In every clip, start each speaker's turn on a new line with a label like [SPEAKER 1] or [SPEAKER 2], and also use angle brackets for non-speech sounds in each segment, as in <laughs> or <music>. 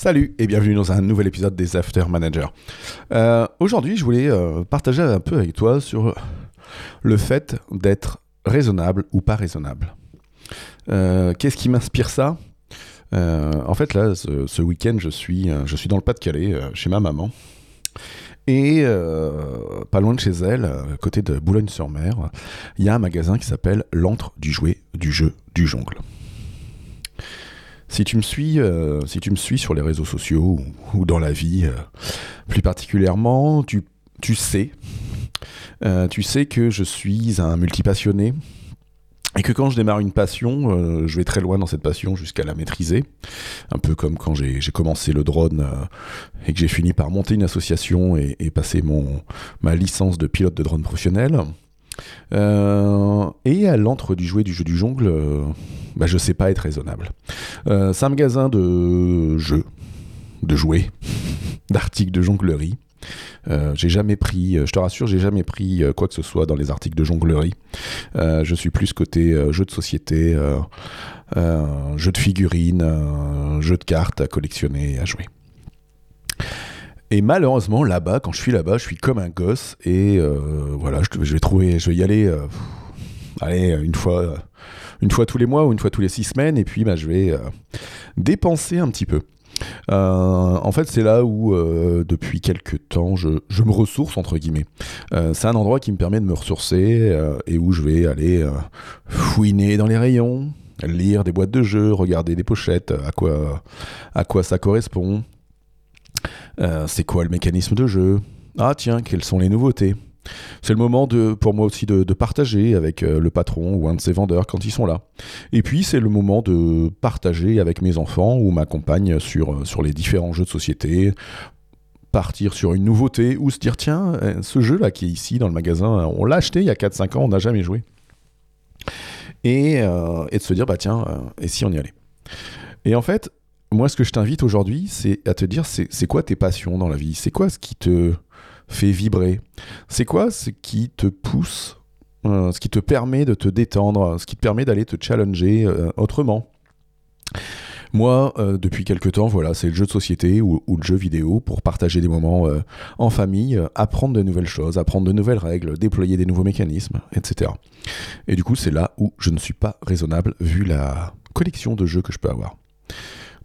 [SPEAKER 1] Salut et bienvenue dans un nouvel épisode des After Managers. Euh, Aujourd'hui, je voulais euh, partager un peu avec toi sur le fait d'être raisonnable ou pas raisonnable. Euh, Qu'est-ce qui m'inspire ça? En fait, là, ce, week-end, je suis, dans le Pas-de-Calais, chez ma maman. Et pas loin de chez elle, côté de Boulogne-sur-Mer, il y a un magasin qui s'appelle L'Antre du jouet, du jeu, du jongle. Si tu me suis, euh, si tu me suis sur les réseaux sociaux ou, dans la vie, euh, plus particulièrement, tu, sais, euh, tu sais que je suis un multipassionné et que quand je démarre une passion, je vais très loin dans cette passion jusqu'à la maîtriser. Un peu comme quand j'ai commencé le drone et que j'ai fini par monter une association et, passer mon, ma licence de pilote de drone professionnel. Euh, à l'entre du jouet du jeu du jongle, euh, bah, je sais pas être raisonnable. Euh, c'est un magasin de jeux, de jouets, <laughs> d'articles de jonglerie. Euh, j'ai jamais pris, je te rassure, j'ai jamais pris quoi que ce soit dans les articles de jonglerie. Je suis plus côté jeu de société, jeu de figurines, jeu de cartes à collectionner et à jouer. Et malheureusement, là-bas, quand je suis là-bas, je suis comme un gosse et voilà, vais je vais y aller, allez, une fois, euh, une fois tous les mois ou une fois tous les six semaines, et puis bah, je vais euh, dépenser un petit peu. Euh, en fait, c'est là où, euh, depuis quelques temps, je, me ressource, entre guillemets. Euh, c'est un endroit qui me permet de me ressourcer euh, et où je vais aller euh, fouiner dans les rayons, lire des boîtes de jeux, regarder des pochettes, à quoi, ça correspond, euh, c'est quoi le mécanisme de jeu, ah tiens, quelles sont les nouveautés? C'est le moment de, pour moi aussi de, partager avec euh, le patron ou un de ses vendeurs quand ils sont là. Et puis c'est le moment de partager avec mes enfants ou ma compagne sur, euh, sur les différents jeux de société, partir sur une nouveauté ou se dire tiens, euh, ce jeu-là qui est ici dans le magasin, on l'a acheté il y a 4-5 ans, on n'a jamais joué. Et, et de se dire bah tiens, et si on y allait? Et en fait, moi ce que je t'invite aujourd'hui, c'est à te dire c'est quoi tes passions dans la vie? C'est quoi ce qui te fait vibrer C'est quoi ce qui te pousse euh, ce qui te permet de te détendre, ce qui te permet d'aller te challenger euh, autrement? Moi, euh, depuis quelques temps, voilà, c'est le jeu de société ou, le jeu vidéo pour partager des moments en famille, apprendre de nouvelles choses, apprendre de nouvelles règles, déployer des nouveaux mécanismes, etc. Et du coup, c'est là où je ne suis pas raisonnable vu la collection de jeux que je peux avoir.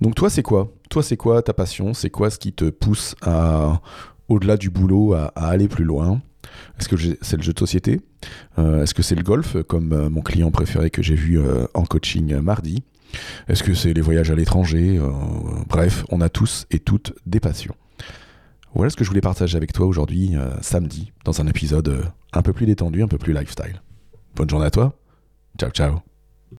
[SPEAKER 1] Donc toi, c'est quoi? Toi, c'est quoi ta passion? C'est quoi ce qui te pousse à, au-delà du boulot, à, aller plus loin? Est-ce que c'est le jeu de société? Euh, Est-ce que c'est le golf, comme euh, mon client préféré que j'ai vu euh, en coaching mardi? Est-ce que c'est les voyages à l'étranger? Bref, on a tous et toutes des passions. Voilà ce que je voulais partager avec toi aujourd'hui, samedi, dans un épisode un peu plus détendu, un peu plus lifestyle. Bonne journée à toi. Ciao, ciao.